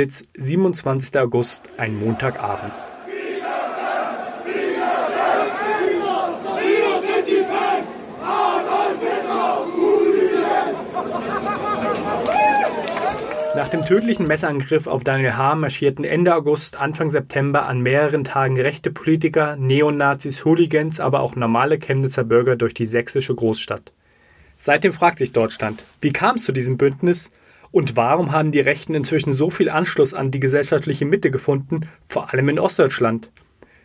Chemnitz, 27. August, ein Montagabend. Nach dem tödlichen Messerangriff auf Daniel H. marschierten Ende August, Anfang September an mehreren Tagen rechte Politiker, Neonazis, Hooligans, aber auch normale Chemnitzer Bürger durch die sächsische Großstadt. Seitdem fragt sich Deutschland, wie kam es zu diesem Bündnis und warum haben die Rechten inzwischen so viel Anschluss an die gesellschaftliche Mitte gefunden, vor allem in Ostdeutschland?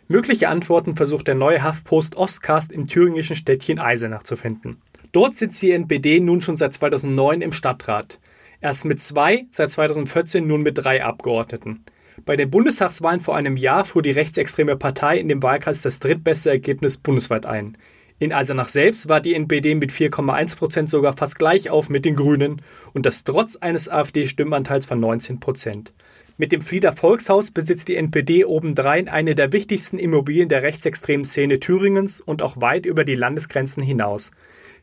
Mögliche Antworten versucht der neue Haftpost Ostcast im thüringischen Städtchen Eisenach zu finden. Dort sitzt die NPD nun schon seit 2009 im Stadtrat. Erst mit zwei, seit 2014 nun mit drei Abgeordneten. Bei den Bundestagswahlen vor einem Jahr fuhr die rechtsextreme Partei in dem Wahlkreis das drittbeste Ergebnis bundesweit ein. In Eisenach selbst war die NPD mit 4,1 Prozent sogar fast gleich auf mit den Grünen und das trotz eines AfD-Stimmanteils von 19 Prozent. Mit dem Flieder Volkshaus besitzt die NPD obendrein eine der wichtigsten Immobilien der rechtsextremen Szene Thüringens und auch weit über die Landesgrenzen hinaus.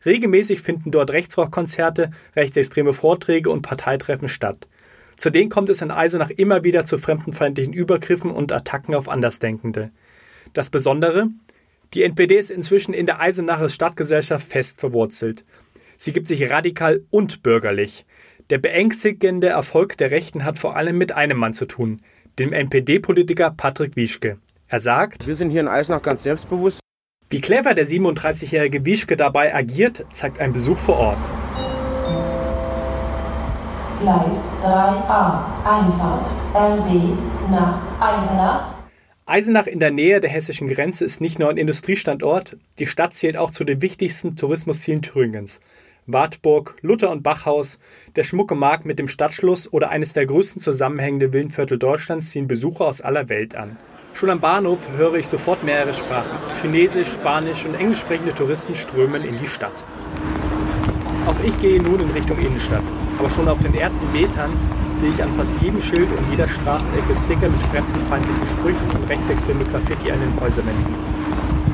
Regelmäßig finden dort Rechtsrockkonzerte, rechtsextreme Vorträge und Parteitreffen statt. Zudem kommt es in Eisenach immer wieder zu fremdenfeindlichen Übergriffen und Attacken auf Andersdenkende. Das Besondere? Die NPD ist inzwischen in der Eisenacher Stadtgesellschaft fest verwurzelt. Sie gibt sich radikal und bürgerlich. Der beängstigende Erfolg der Rechten hat vor allem mit einem Mann zu tun, dem NPD-Politiker Patrick Wieschke. Er sagt: Wir sind hier in Eisenach ganz selbstbewusst. Wie clever der 37-jährige Wieschke dabei agiert, zeigt ein Besuch vor Ort. Gleis 3a, Einfahrt RB nach Eisenach. Eisenach in der Nähe der hessischen Grenze ist nicht nur ein Industriestandort, die Stadt zählt auch zu den wichtigsten Tourismuszielen Thüringens. Wartburg, Luther- und Bachhaus, der schmucke Markt mit dem Stadtschluss oder eines der größten zusammenhängenden Villenviertel Deutschlands ziehen Besucher aus aller Welt an. Schon am Bahnhof höre ich sofort mehrere Sprachen. Chinesisch, Spanisch und englisch sprechende Touristen strömen in die Stadt. Auch ich gehe nun in Richtung Innenstadt. Aber schon auf den ersten Metern sehe ich an fast jedem Schild und jeder Straßenecke Sticker mit fremdenfeindlichen Sprüchen und rechtsextreme Graffiti an den Häuserwänden.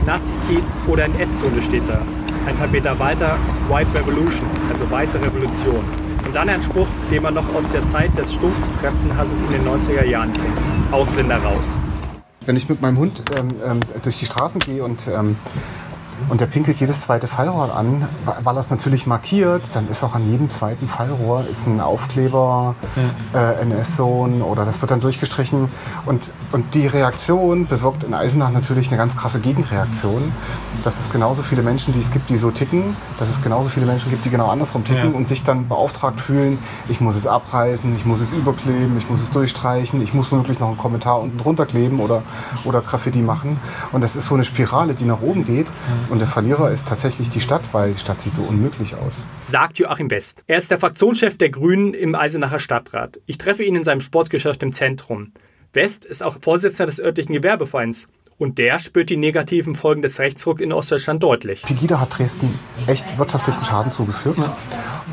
Nazi-Kiez oder ein S-Zone steht da. Ein paar Meter weiter White Revolution, also weiße Revolution. Und dann ein Spruch, den man noch aus der Zeit des stumpfen Fremdenhasses in den 90er Jahren kennt. Ausländer raus. Wenn ich mit meinem Hund ähm, ähm, durch die Straßen gehe und ähm, und der pinkelt jedes zweite Fallrohr an, weil er es natürlich markiert. Dann ist auch an jedem zweiten Fallrohr ist ein Aufkleber, äh, NS-Zone oder das wird dann durchgestrichen. Und, und die Reaktion bewirkt in Eisenach natürlich eine ganz krasse Gegenreaktion. Dass es genauso viele Menschen, die es gibt, die so ticken, dass es genauso viele Menschen gibt, die genau andersrum ticken ja. und sich dann beauftragt fühlen, ich muss es abreißen, ich muss es überkleben, ich muss es durchstreichen, ich muss wirklich noch einen Kommentar unten drunter kleben oder, oder Graffiti machen. Und das ist so eine Spirale, die nach oben geht. Und der Verlierer ist tatsächlich die Stadt, weil die Stadt sieht so unmöglich aus. Sagt Joachim West. Er ist der Fraktionschef der Grünen im Eisenacher Stadtrat. Ich treffe ihn in seinem Sportgeschäft im Zentrum. West ist auch Vorsitzender des örtlichen Gewerbevereins. Und der spürt die negativen Folgen des Rechtsrucks in Ostdeutschland deutlich. Pegida hat Dresden echt wirtschaftlichen Schaden zugefügt.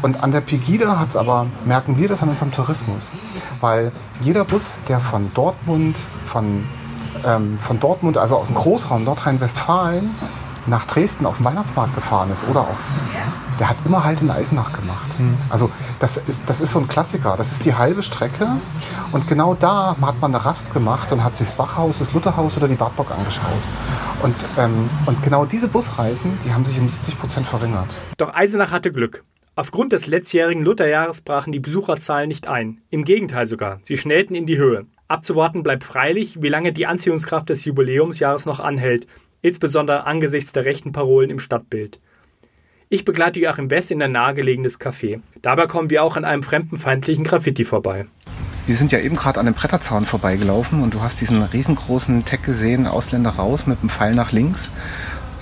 Und an der Pegida hat es aber, merken wir das an unserem Tourismus. Weil jeder Bus, der von Dortmund, von, ähm, von Dortmund, also aus dem Großraum Nordrhein-Westfalen, nach Dresden auf den Weihnachtsmarkt gefahren ist oder auf, der hat immer halt in Eisenach gemacht. Mhm. Also das ist, das ist so ein Klassiker. Das ist die halbe Strecke und genau da hat man eine Rast gemacht und hat sich das Bachhaus, das Lutherhaus oder die Wartburg angeschaut. Und, ähm, und genau diese Busreisen, die haben sich um 70 Prozent verringert. Doch Eisenach hatte Glück. Aufgrund des letztjährigen Lutherjahres brachen die Besucherzahlen nicht ein. Im Gegenteil sogar, sie schnellten in die Höhe. Abzuwarten bleibt freilich, wie lange die Anziehungskraft des Jubiläumsjahres noch anhält insbesondere angesichts der rechten Parolen im Stadtbild. Ich begleite Joachim West in ein nahegelegenes Café. Dabei kommen wir auch an einem fremdenfeindlichen Graffiti vorbei. Wir sind ja eben gerade an dem Bretterzaun vorbeigelaufen und du hast diesen riesengroßen Tag gesehen, Ausländer raus mit dem Pfeil nach links.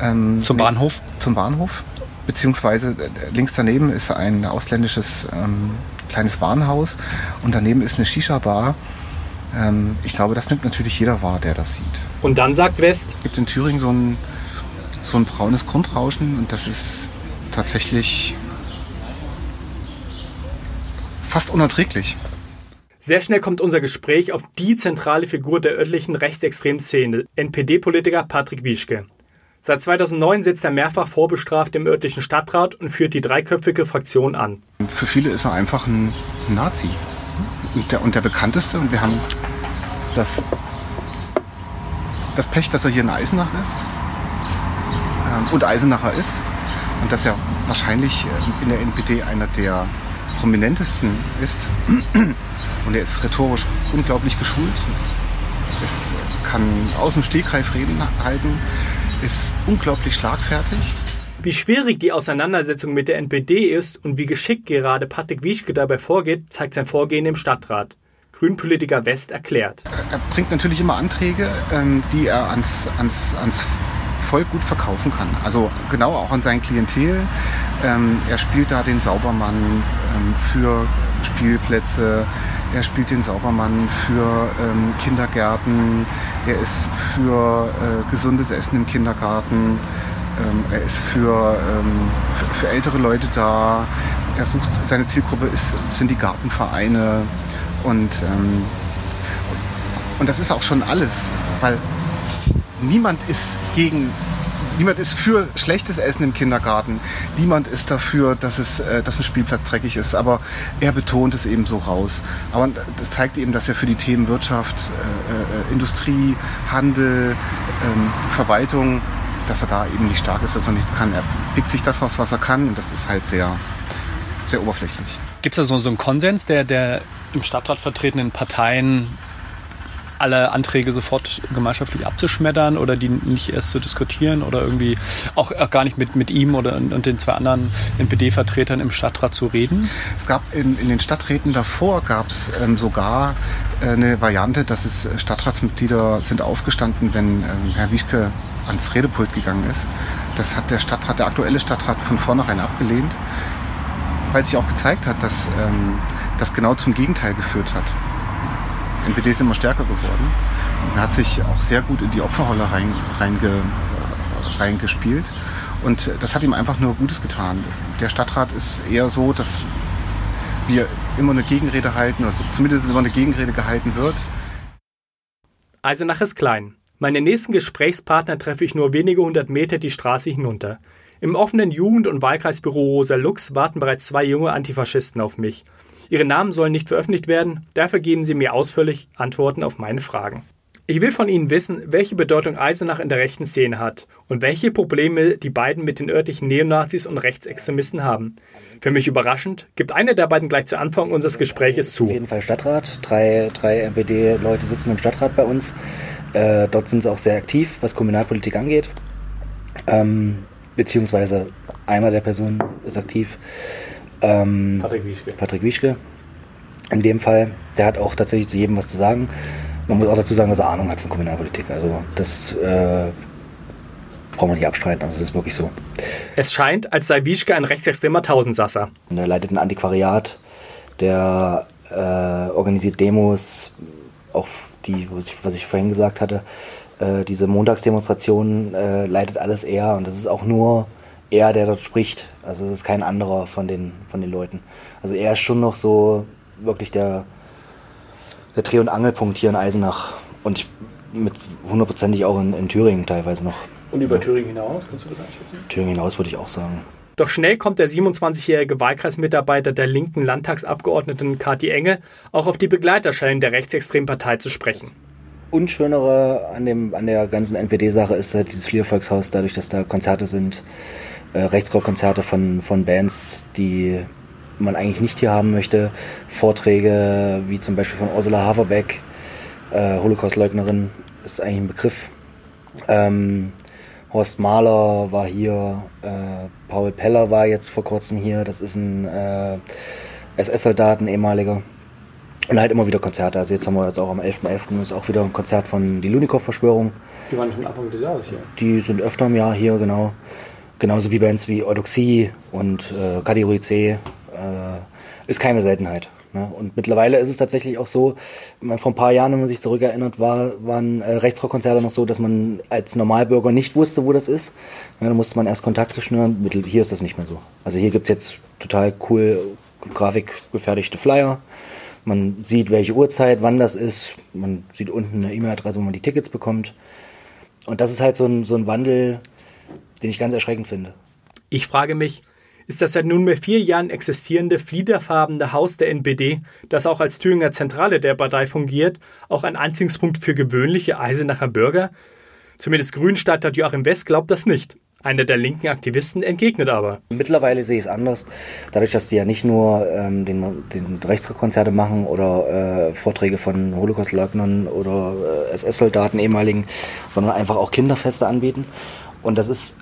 Ähm, zum Bahnhof? Zum Bahnhof. Beziehungsweise äh, links daneben ist ein ausländisches ähm, kleines Warenhaus und daneben ist eine Shisha-Bar. Ähm, ich glaube, das nimmt natürlich jeder wahr, der das sieht. Und dann sagt West. Es gibt in Thüringen so ein, so ein braunes Grundrauschen und das ist tatsächlich fast unerträglich. Sehr schnell kommt unser Gespräch auf die zentrale Figur der örtlichen rechtsextremen Szene, NPD-Politiker Patrick Wieschke. Seit 2009 sitzt er mehrfach vorbestraft im örtlichen Stadtrat und führt die dreiköpfige Fraktion an. Für viele ist er einfach ein Nazi. und der, und der bekannteste. Und wir haben das, das Pech, dass er hier in Eisenach ist ähm, und Eisenacher ist. Und dass er wahrscheinlich äh, in der NPD einer der prominentesten ist. Und er ist rhetorisch unglaublich geschult. Es, kann aus dem Stegreif Reden halten, ist unglaublich schlagfertig. Wie schwierig die Auseinandersetzung mit der NPD ist und wie geschickt gerade Patrick Wieschke dabei vorgeht, zeigt sein Vorgehen im Stadtrat. Grünpolitiker West erklärt. Er bringt natürlich immer Anträge, ähm, die er ans, ans, ans Volk gut verkaufen kann. Also genau auch an sein Klientel. Ähm, er spielt da den Saubermann ähm, für Spielplätze, er spielt den Saubermann für Kindergärten, er ist für äh, gesundes Essen im Kindergarten, ähm, er ist für, ähm, für, für, ältere Leute da, er sucht, seine Zielgruppe ist, sind die Gartenvereine und, ähm, und das ist auch schon alles, weil niemand ist gegen niemand ist für schlechtes Essen im Kindergarten. Niemand ist dafür, dass, es, äh, dass ein Spielplatz dreckig ist. Aber er betont es eben so raus. Aber das zeigt eben, dass er für die Themen Wirtschaft, äh, äh, Industrie, Handel, ähm, Verwaltung, dass er da eben nicht stark ist, dass er nichts kann. Er pickt sich das raus, was er kann. Und das ist halt sehr, sehr oberflächlich. Gibt es da so, so einen Konsens der, der im Stadtrat vertretenen Parteien alle Anträge sofort gemeinschaftlich abzuschmettern oder die nicht erst zu diskutieren oder irgendwie auch, auch gar nicht mit, mit ihm oder und den zwei anderen NPD-Vertretern im Stadtrat zu reden? Es gab in, in den Stadträten davor gab es ähm, sogar äh, eine Variante, dass es Stadtratsmitglieder sind aufgestanden, wenn ähm, Herr Wischke ans Redepult gegangen ist. Das hat der Stadtrat, der aktuelle Stadtrat von vornherein abgelehnt, weil sich auch gezeigt hat, dass ähm, das genau zum Gegenteil geführt hat. NPD ist immer stärker geworden und hat sich auch sehr gut in die Opferrolle reingespielt. Rein, und das hat ihm einfach nur Gutes getan. Der Stadtrat ist eher so, dass wir immer eine Gegenrede halten, oder zumindest immer eine Gegenrede gehalten wird. Eisenach ist klein. Meine nächsten Gesprächspartner treffe ich nur wenige hundert Meter die Straße hinunter. Im offenen Jugend- und Wahlkreisbüro Rosa Lux warten bereits zwei junge Antifaschisten auf mich. Ihre Namen sollen nicht veröffentlicht werden, dafür geben Sie mir ausführlich Antworten auf meine Fragen. Ich will von Ihnen wissen, welche Bedeutung Eisenach in der rechten Szene hat und welche Probleme die beiden mit den örtlichen Neonazis und Rechtsextremisten haben. Für mich überraschend, gibt einer der beiden gleich zu Anfang unseres Gespräches zu. Auf jeden Fall Stadtrat. Drei, drei NPD-Leute sitzen im Stadtrat bei uns. Äh, dort sind sie auch sehr aktiv, was Kommunalpolitik angeht. Ähm, beziehungsweise einer der Personen ist aktiv. Ähm, Patrick Wieschke. Patrick Wieschke. In dem Fall, der hat auch tatsächlich zu jedem was zu sagen. Man muss auch dazu sagen, dass er Ahnung hat von Kommunalpolitik. Also das äh, braucht man nicht abstreiten. Also das ist wirklich so. Es scheint, als sei Wieschke ein rechtsextremer Tausendsasser. Und er leitet ein Antiquariat, der äh, organisiert Demos, auch die, was ich, was ich vorhin gesagt hatte, äh, diese Montagsdemonstrationen äh, leitet alles er und das ist auch nur er, der dort spricht. Also es ist kein anderer von den, von den Leuten. Also er ist schon noch so wirklich der, der Dreh- und Angelpunkt hier in Eisenach und mit hundertprozentig auch in, in Thüringen teilweise noch. Und über ja. Thüringen hinaus, kannst du das einschätzen? Thüringen hinaus würde ich auch sagen. Doch schnell kommt der 27-jährige Wahlkreismitarbeiter der linken Landtagsabgeordneten Kathi Enge auch auf die Begleiterscheinung der rechtsextremen Partei zu sprechen. Unschönere an, dem, an der ganzen NPD-Sache ist halt dieses Fliervolkshaus, dadurch, dass da Konzerte sind, äh, Rechtsrockkonzerte von, von Bands, die man eigentlich nicht hier haben möchte. Vorträge wie zum Beispiel von Ursula Haverbeck, äh, Holocaustleugnerin, ist eigentlich ein Begriff. Ähm, Horst Mahler war hier, äh, Paul Peller war jetzt vor kurzem hier, das ist ein äh, SS-Soldat, ein ehemaliger. Und halt immer wieder Konzerte. Also jetzt haben wir jetzt auch am 11.11. .11. ist auch wieder ein Konzert von die Lunikov-Verschwörung. Die waren schon Anfang des Jahres hier. Die sind öfter im Jahr hier, genau. Genauso wie Bands wie Eudoxie und äh, Kategorie C. Äh, ist keine Seltenheit. Ne? Und mittlerweile ist es tatsächlich auch so, vor ein paar Jahren, wenn man sich zurückerinnert, war, waren äh, Rechtsrockkonzerte noch so, dass man als Normalbürger nicht wusste, wo das ist. Ja, da musste man erst Kontakte schnüren. Hier ist das nicht mehr so. Also hier gibt's jetzt total cool grafikgefertigte Flyer. Man sieht, welche Uhrzeit, wann das ist. Man sieht unten eine E-Mail-Adresse, wo man die Tickets bekommt. Und das ist halt so ein, so ein Wandel, den ich ganz erschreckend finde. Ich frage mich, ist das seit nunmehr vier Jahren existierende fliederfarbene Haus der NPD, das auch als Thüringer Zentrale der Partei fungiert, auch ein Anziehungspunkt für gewöhnliche Eisenacher Bürger? Zumindest Grünstadtrat Joachim West glaubt das nicht. Einer der linken Aktivisten entgegnet aber. Mittlerweile sehe ich es anders. Dadurch, dass die ja nicht nur ähm, den, den Rechtskonzerte machen oder äh, Vorträge von Holocaustleugnern oder äh, SS-Soldaten ehemaligen, sondern einfach auch Kinderfeste anbieten. Und das ist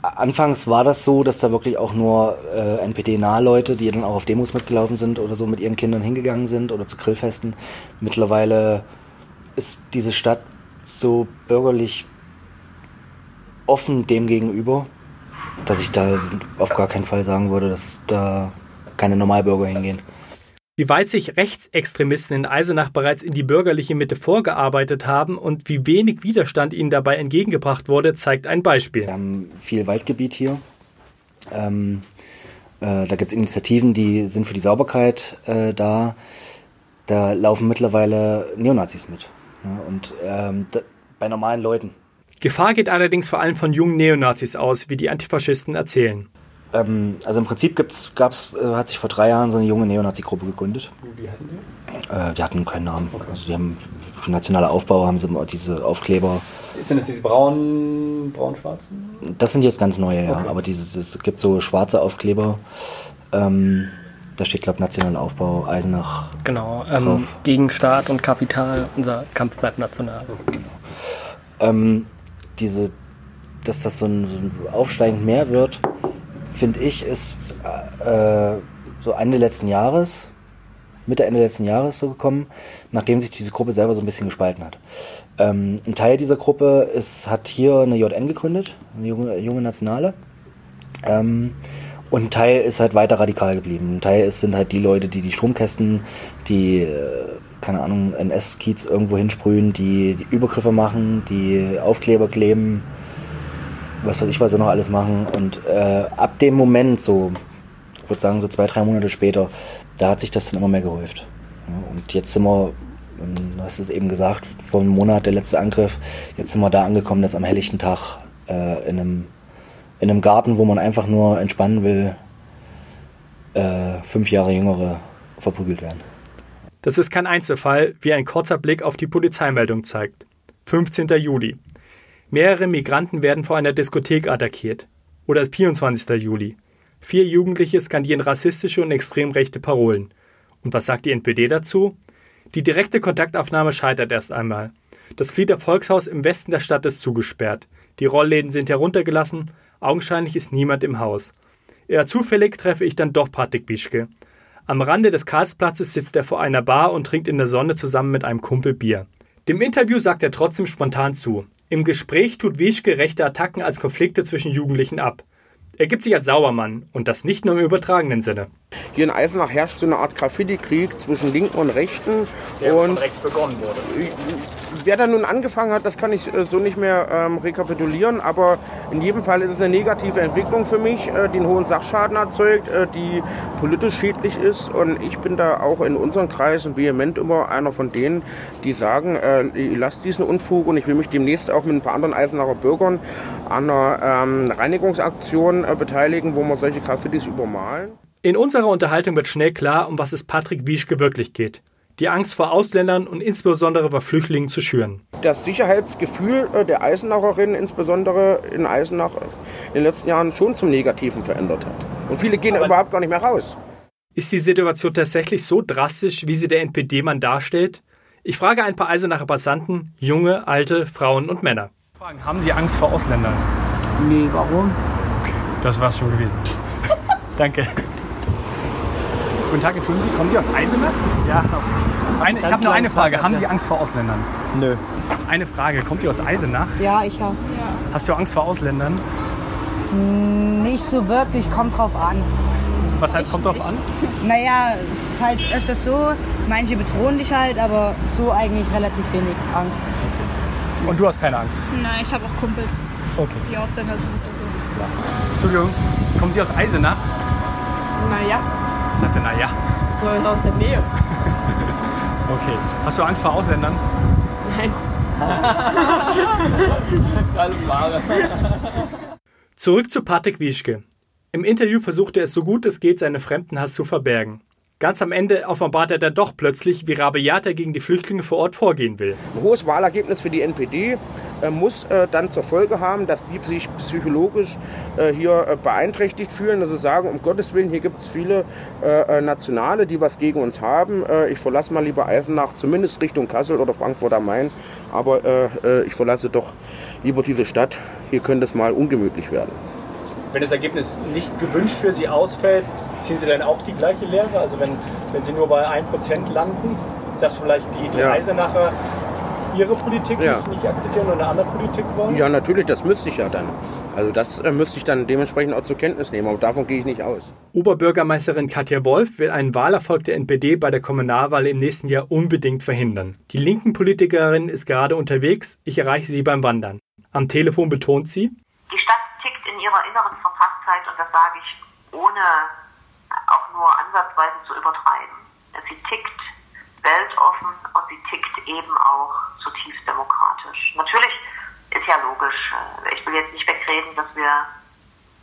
Anfangs war das so, dass da wirklich auch nur äh, NPD-nahe Leute, die dann auch auf Demos mitgelaufen sind oder so mit ihren Kindern hingegangen sind oder zu Grillfesten. Mittlerweile ist diese Stadt so bürgerlich offen dem gegenüber, dass ich da auf gar keinen Fall sagen würde, dass da keine Normalbürger hingehen. Wie weit sich Rechtsextremisten in Eisenach bereits in die bürgerliche Mitte vorgearbeitet haben und wie wenig Widerstand ihnen dabei entgegengebracht wurde, zeigt ein Beispiel. Wir haben viel Waldgebiet hier. Ähm, äh, da gibt es Initiativen, die sind für die Sauberkeit äh, da. Da laufen mittlerweile Neonazis mit. Ja, und ähm, da, bei normalen Leuten. Gefahr geht allerdings vor allem von jungen Neonazis aus, wie die Antifaschisten erzählen. Ähm, also im Prinzip gibt's, gab's, äh, hat sich vor drei Jahren so eine junge Neonazi-Gruppe gegründet. Wie heißen die? Äh, die hatten keinen Namen. Okay. Also die haben nationaler Aufbau, haben sie diese Aufkleber. Sind das diese braun, braun-schwarzen? Das sind jetzt ganz neue, ja. Okay. Aber dieses, es gibt so schwarze Aufkleber. Ähm, da steht, glaube ich, nationaler Aufbau, Eisenach. Genau, ähm, gegen Staat und Kapital, unser Kampf bleibt national. Genau. Ähm, diese, dass das so ein, so ein aufsteigend mehr wird, finde ich, ist äh, so Ende letzten Jahres, Mitte, Ende letzten Jahres so gekommen, nachdem sich diese Gruppe selber so ein bisschen gespalten hat. Ähm, ein Teil dieser Gruppe ist, hat hier eine JN gegründet, eine junge, junge Nationale. Ähm, und ein Teil ist halt weiter radikal geblieben. Ein Teil ist, sind halt die Leute, die die Stromkästen, die, äh, keine Ahnung, NS-Kiez irgendwo hinsprühen, die, die Übergriffe machen, die Aufkleber kleben, was weiß ich, was sie noch alles machen. Und äh, ab dem Moment, so, ich würde sagen, so zwei, drei Monate später, da hat sich das dann immer mehr gehäuft. Und jetzt sind wir, ähm, du hast es eben gesagt, vor einem Monat der letzte Angriff, jetzt sind wir da angekommen, dass am helllichten Tag äh, in, einem, in einem Garten, wo man einfach nur entspannen will, äh, fünf Jahre Jüngere verprügelt werden. Das ist kein Einzelfall, wie ein kurzer Blick auf die Polizeimeldung zeigt. 15. Juli. Mehrere Migranten werden vor einer Diskothek attackiert. Oder 24. Juli. Vier Jugendliche skandieren rassistische und extrem rechte Parolen. Und was sagt die NPD dazu? Die direkte Kontaktaufnahme scheitert erst einmal. Das Flieder Volkshaus im Westen der Stadt ist zugesperrt. Die Rollläden sind heruntergelassen. Augenscheinlich ist niemand im Haus. Eher zufällig treffe ich dann doch Patrick Bischke. Am Rande des Karlsplatzes sitzt er vor einer Bar und trinkt in der Sonne zusammen mit einem Kumpel Bier. Dem Interview sagt er trotzdem spontan zu. Im Gespräch tut Wischke rechte Attacken als Konflikte zwischen Jugendlichen ab. Er gibt sich als Sauermann und das nicht nur im übertragenen Sinne. Hier in Eisenach herrscht so eine Art Graffiti-Krieg zwischen Linken und Rechten. Der und von rechts begonnen wurde. Wer da nun angefangen hat, das kann ich äh, so nicht mehr ähm, rekapitulieren, aber in jedem Fall ist es eine negative Entwicklung für mich, äh, die einen hohen Sachschaden erzeugt, äh, die politisch schädlich ist und ich bin da auch in unseren Kreisen vehement immer einer von denen, die sagen, äh, lasst diesen Unfug und ich will mich demnächst auch mit ein paar anderen Eisenacher Bürgern an einer ähm, Reinigungsaktion äh, beteiligen, wo wir solche Graffitis übermalen. In unserer Unterhaltung wird schnell klar, um was es Patrick Wieschke wirklich geht. Die Angst vor Ausländern und insbesondere vor Flüchtlingen zu schüren. Das Sicherheitsgefühl äh, der Eisenacherinnen, insbesondere in Eisenach, in den letzten Jahren schon zum Negativen verändert hat. Und viele gehen Aber überhaupt gar nicht mehr raus. Ist die Situation tatsächlich so drastisch, wie sie der NPD-Mann darstellt? Ich frage ein paar Eisenacher Passanten, junge, alte, Frauen und Männer. Haben Sie Angst vor Ausländern? Nee, warum? Okay, das war's schon gewesen. Danke. Guten Tag, entschuldigen Sie, kommen Sie aus Eisenach? Ja. Eine, ich habe nur eine Frage. Haben Sie Angst vor Ausländern? Nö. Eine Frage. Kommt ihr aus Eisenach? Ja, ich habe. Hast du Angst vor Ausländern? Nicht so wirklich, kommt drauf an. Was heißt, kommt drauf an? Naja, es ist halt öfters so, manche bedrohen dich halt, aber so eigentlich relativ wenig Angst. Und du hast keine Angst? Nein, ich habe auch Kumpels, Okay. die Ausländer sind. Also. Entschuldigung, kommen Sie aus Eisenach? Naja, Was heißt denn, na ja? so aus der Nähe. Okay. Hast du Angst vor Ausländern? Nein. Zurück zu Patrick Wieschke. Im Interview versuchte er es so gut es geht, seinen Fremdenhass zu verbergen. Ganz am Ende offenbart er dann doch plötzlich, wie rabiat er gegen die Flüchtlinge vor Ort vorgehen will. Ein hohes Wahlergebnis für die NPD äh, muss äh, dann zur Folge haben, dass die sich psychologisch äh, hier beeinträchtigt fühlen, dass sie sagen, um Gottes Willen, hier gibt es viele Nationale, die was gegen uns haben. Ich verlasse mal lieber Eisenach, zumindest Richtung Kassel oder Frankfurt am Main. Aber ich verlasse doch lieber diese Stadt. Hier könnte es mal ungemütlich werden. Wenn das Ergebnis nicht gewünscht für Sie ausfällt, ziehen Sie dann auch die gleiche Lehre? Also wenn, wenn Sie nur bei 1% landen, dass vielleicht die, die Ja. Eisenacher Ihre Politik Ja. nicht, nicht akzeptieren und eine andere Politik wollen? Ja, natürlich, das müsste ich ja dann. Also das äh, müsste ich dann dementsprechend auch zur Kenntnis nehmen, aber davon gehe ich nicht aus. Oberbürgermeisterin Katja Wolf will einen Wahlerfolg der NPD bei der Kommunalwahl im nächsten Jahr unbedingt verhindern. Die linken Politikerin ist gerade unterwegs. Ich erreiche sie beim Wandern. Am Telefon betont sie, Die Stadt inneren Verfasstheit und das sage ich ohne auch nur ansatzweise zu übertreiben. Sie tickt weltoffen und sie tickt eben auch zutiefst demokratisch. Natürlich ist ja logisch, äh, ich will jetzt nicht wegreden, dass wir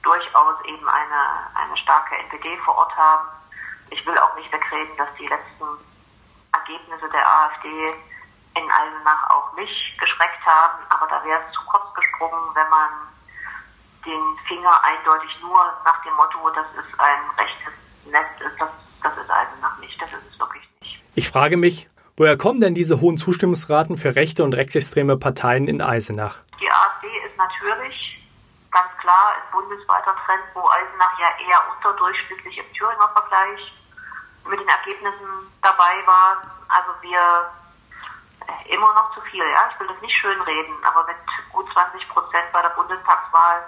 durchaus eben eine, eine starke NPD vor Ort haben. Ich will auch nicht wegreden, dass die letzten Ergebnisse der AfD in Eisenach auch mich geschreckt haben, aber da wäre es zu kurz gesprungen, wenn man den Finger eindeutig nur nach dem Motto, das ist ein rechtes Netz, ist das, das ist Eisenach nicht, das ist es wirklich nicht. ich frage mich, woher kommen denn diese hohen Zustimmungsraten für rechte und rechtsextreme Parteien in Eisenach? Die AfD ist natürlich ganz klar ein bundesweiter Trend, wo Eisenach ja eher unterdurchschnittlich im Thüringer Vergleich mit den Ergebnissen dabei war. Also wir immer noch zu viel, ja. Ich will das nicht schönreden, aber mit gut 20 Prozent bei der Bundestagswahl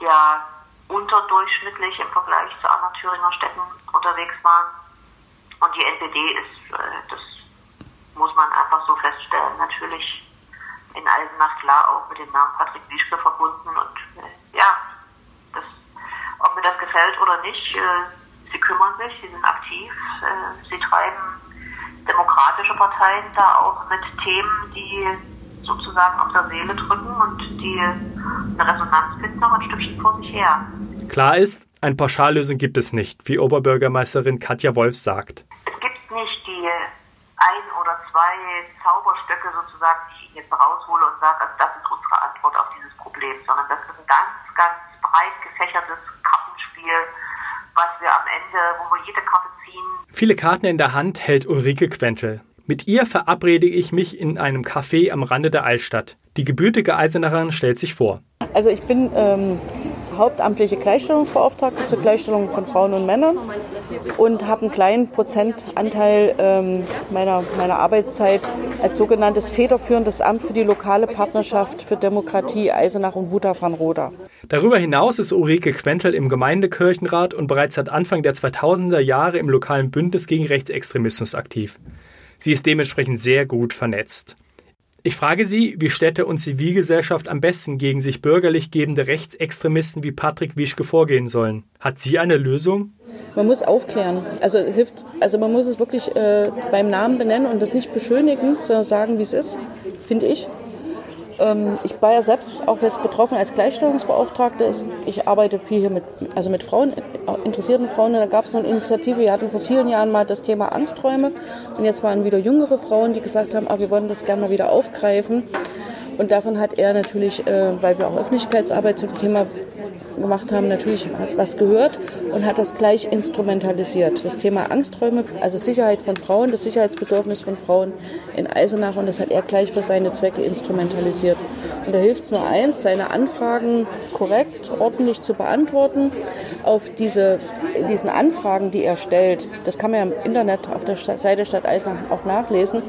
ja unterdurchschnittlich im Vergleich zu anderen Thüringer Städten unterwegs waren. Und die NPD ist, äh, das muss man einfach so feststellen, natürlich in Eisenach klar auch mit dem Namen Patrick Wieschke verbunden. Und äh, ja, das, ob mir das gefällt oder nicht, äh, sie kümmern sich, sie sind aktiv, sie treiben demokratische Parteien da auch mit Themen, die sozusagen auf der Seele drücken und die eine Resonanz finden, noch ein Stückchen vor sich her. Klar ist, eine Pauschallösung gibt es nicht, wie Oberbürgermeisterin Katja Wolf sagt. Es gibt nicht die ein oder zwei Zauberstöcke sozusagen, die ich jetzt raushole und sage, also das ist unsere Antwort auf dieses Problem, sondern das ist ein ganz, ganz breit gefächertes Kartenspiel, was wir am Ende, wo wir jede Karte ziehen, Viele Karten in der Hand hält Ulrike Quentel. Mit ihr verabrede ich mich in einem Café am Rande der Altstadt. Die gebürtige Eisenacherin stellt sich vor. Also ich bin ähm, hauptamtliche Gleichstellungsbeauftragte zur Gleichstellung von Frauen und Männern und habe einen kleinen Prozentanteil ähm, meiner, meiner Arbeitszeit als sogenanntes federführendes Amt für die lokale Partnerschaft für Demokratie Eisenach und Huta van Roda. Darüber hinaus ist Ulrike Quentel im Gemeindekirchenrat und bereits seit Anfang der 2000er Jahre im lokalen Bündnis gegen Rechtsextremismus aktiv. Sie ist dementsprechend sehr gut vernetzt. Ich frage Sie, wie Städte und Zivilgesellschaft am besten gegen sich bürgerlich gebende Rechtsextremisten wie Patrick Wieschke vorgehen sollen. Hat sie eine Lösung? Man muss aufklären. Also hilft, also man muss es wirklich äh, beim Namen benennen und das nicht beschönigen, sondern sagen, wie es ist, finde ich. Ähm, ich war ja selbst auch jetzt betroffen als Gleichstellungsbeauftragte. Ich arbeite viel hier mit, also mit Frauen, interessierten Frauen. Und da gab es eine Initiative, wir hatten vor vielen Jahren mal das Thema Angsträume. Und jetzt waren wieder jüngere Frauen, die gesagt haben, ah, wir wollen das gerne mal wieder aufgreifen. Und davon hat er natürlich, äh, weil wir auch Öffentlichkeitsarbeit zum Thema gemacht haben, natürlich was gehört und hat das gleich instrumentalisiert. Das Thema Angsträume, also Sicherheit von Frauen, das Sicherheitsbedürfnis von Frauen in Eisenach und das hat er gleich für seine Zwecke instrumentalisiert. Und da hilft es nur eins, seine Anfragen korrekt, ordentlich zu beantworten. Auf diese, diesen Anfragen, die er stellt, das kann man ja im Internet auf der Seite Stadt Eisenach auch nachlesen,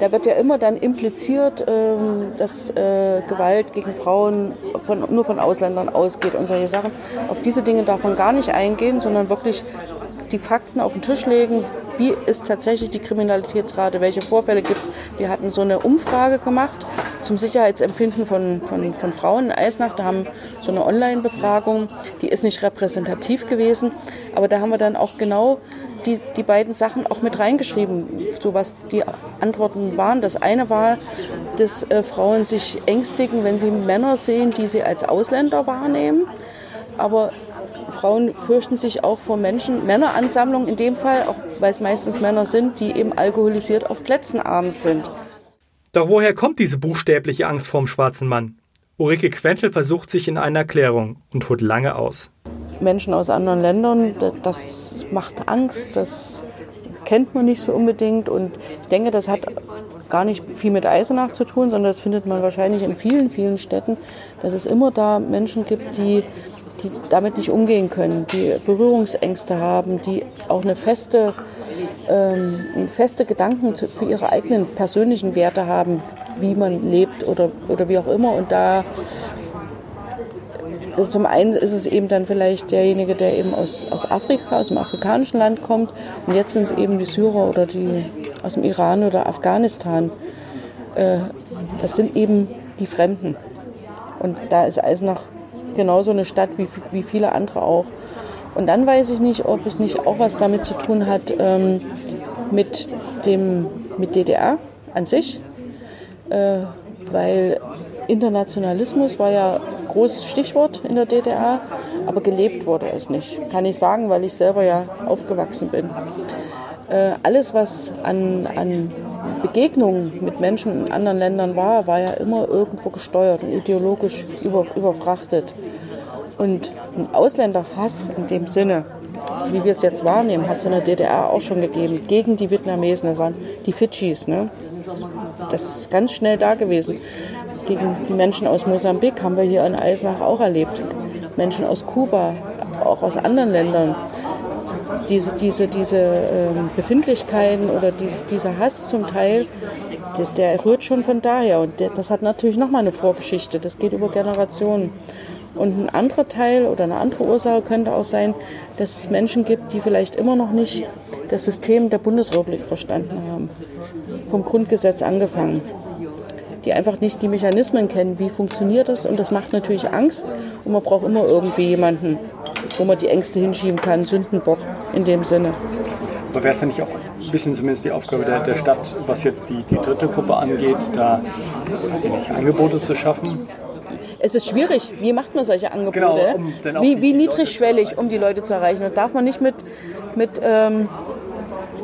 da wird ja immer dann impliziert, ähm, dass äh, Gewalt gegen Frauen von, nur von Ausländern ausgeht und solche Sachen. Auf diese Dinge darf man gar nicht eingehen, sondern wirklich die Fakten auf den Tisch legen. Wie ist tatsächlich die Kriminalitätsrate? Welche Vorfälle gibt es? Wir hatten so eine Umfrage gemacht zum Sicherheitsempfinden von, von, von Frauen in Eisnach. Da haben so eine Online-Befragung, die ist nicht repräsentativ gewesen, aber da haben wir dann auch genau die, die beiden Sachen auch mit reingeschrieben, so was die Antworten waren. Das eine war, dass äh, Frauen sich ängstigen, wenn sie Männer sehen, die sie als Ausländer wahrnehmen. Aber Frauen fürchten sich auch vor Menschen, Männeransammlungen in dem Fall, auch weil es meistens Männer sind, die eben alkoholisiert auf Plätzen abends sind. Doch woher kommt diese buchstäbliche Angst vorm schwarzen Mann? Ulrike Quentel versucht sich in einer Erklärung und holt lange aus. Menschen aus anderen Ländern, das macht Angst, das kennt man nicht so unbedingt. Und ich denke, das hat gar nicht viel mit Eisenach zu tun, sondern das findet man wahrscheinlich in vielen, vielen Städten, dass es immer da Menschen gibt, die, die damit nicht umgehen können, die Berührungsängste haben, die auch eine feste, ähm, feste Gedanken für ihre eigenen persönlichen Werte haben, wie man lebt oder, oder wie auch immer. Und da zum einen ist es eben dann vielleicht derjenige, der eben aus, aus Afrika, aus dem afrikanischen Land kommt. Und jetzt sind es eben die Syrer oder die aus dem Iran oder Afghanistan. Äh, das sind eben die Fremden. Und da ist Eisenach genauso eine Stadt wie, wie viele andere auch. Und dann weiß ich nicht, ob es nicht auch was damit zu tun hat ähm, mit dem mit DDR an sich, äh, weil Internationalismus war ja großes Stichwort in der DDR, aber gelebt wurde es nicht. Kann ich sagen, weil ich selber ja aufgewachsen bin. Äh, alles, was an, an Begegnungen mit Menschen in anderen Ländern war, war ja immer irgendwo gesteuert und ideologisch über, überfrachtet. Und ein Ausländerhass in dem Sinne, wie wir es jetzt wahrnehmen, hat es in der DDR auch schon gegeben, gegen die Vietnamesen, das waren die Fidschis. Ne? Das, ist ganz schnell da gewesen gegen die Menschen aus Mosambik haben wir hier in Eisenach auch erlebt. Menschen aus Kuba, auch aus anderen Ländern. Diese, diese, diese ähm, Befindlichkeiten oder dies, dieser Hass zum Teil, der, der rührt schon von daher. Und der, das hat natürlich nochmal eine Vorgeschichte. Das geht über Generationen. Und ein anderer Teil oder eine andere Ursache könnte auch sein, dass es Menschen gibt, die vielleicht immer noch nicht das System der Bundesrepublik verstanden haben. Vom Grundgesetz angefangen die einfach nicht die Mechanismen kennen, wie funktioniert das. Und das macht natürlich Angst. Und man braucht immer irgendwie jemanden, wo man die Ängste hinschieben kann, Sündenbock in dem Sinne. Aber wäre es dann nicht auch ein bisschen zumindest die Aufgabe der, der Stadt, was jetzt die, die dritte Gruppe angeht, da nicht, Angebote zu schaffen? Es ist schwierig. Wie macht man solche Angebote? Genau, um wie, wie niedrigschwellig, um die Leute zu erreichen? Und darf man nicht mit, mit ähm,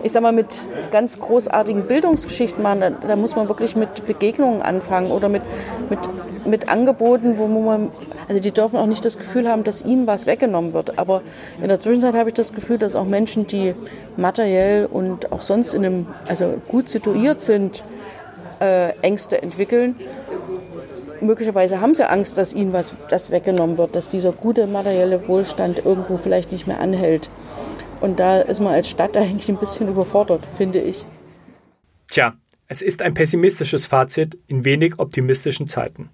ich sag mal, mit ganz großartigen Bildungsgeschichten machen. Da, da, muss man wirklich mit Begegnungen anfangen oder mit, mit, mit Angeboten, wo man, also die dürfen auch nicht das Gefühl haben, dass ihnen was weggenommen wird. Aber in der Zwischenzeit habe ich das Gefühl, dass auch Menschen, die materiell und auch sonst in einem, also gut situiert sind, äh, Ängste entwickeln. Möglicherweise haben sie Angst, dass ihnen was das weggenommen wird, dass dieser gute materielle Wohlstand irgendwo vielleicht nicht mehr anhält. Und da ist man als Stadt eigentlich ein bisschen überfordert, finde ich. Tja, es ist ein pessimistisches Fazit in wenig optimistischen Zeiten.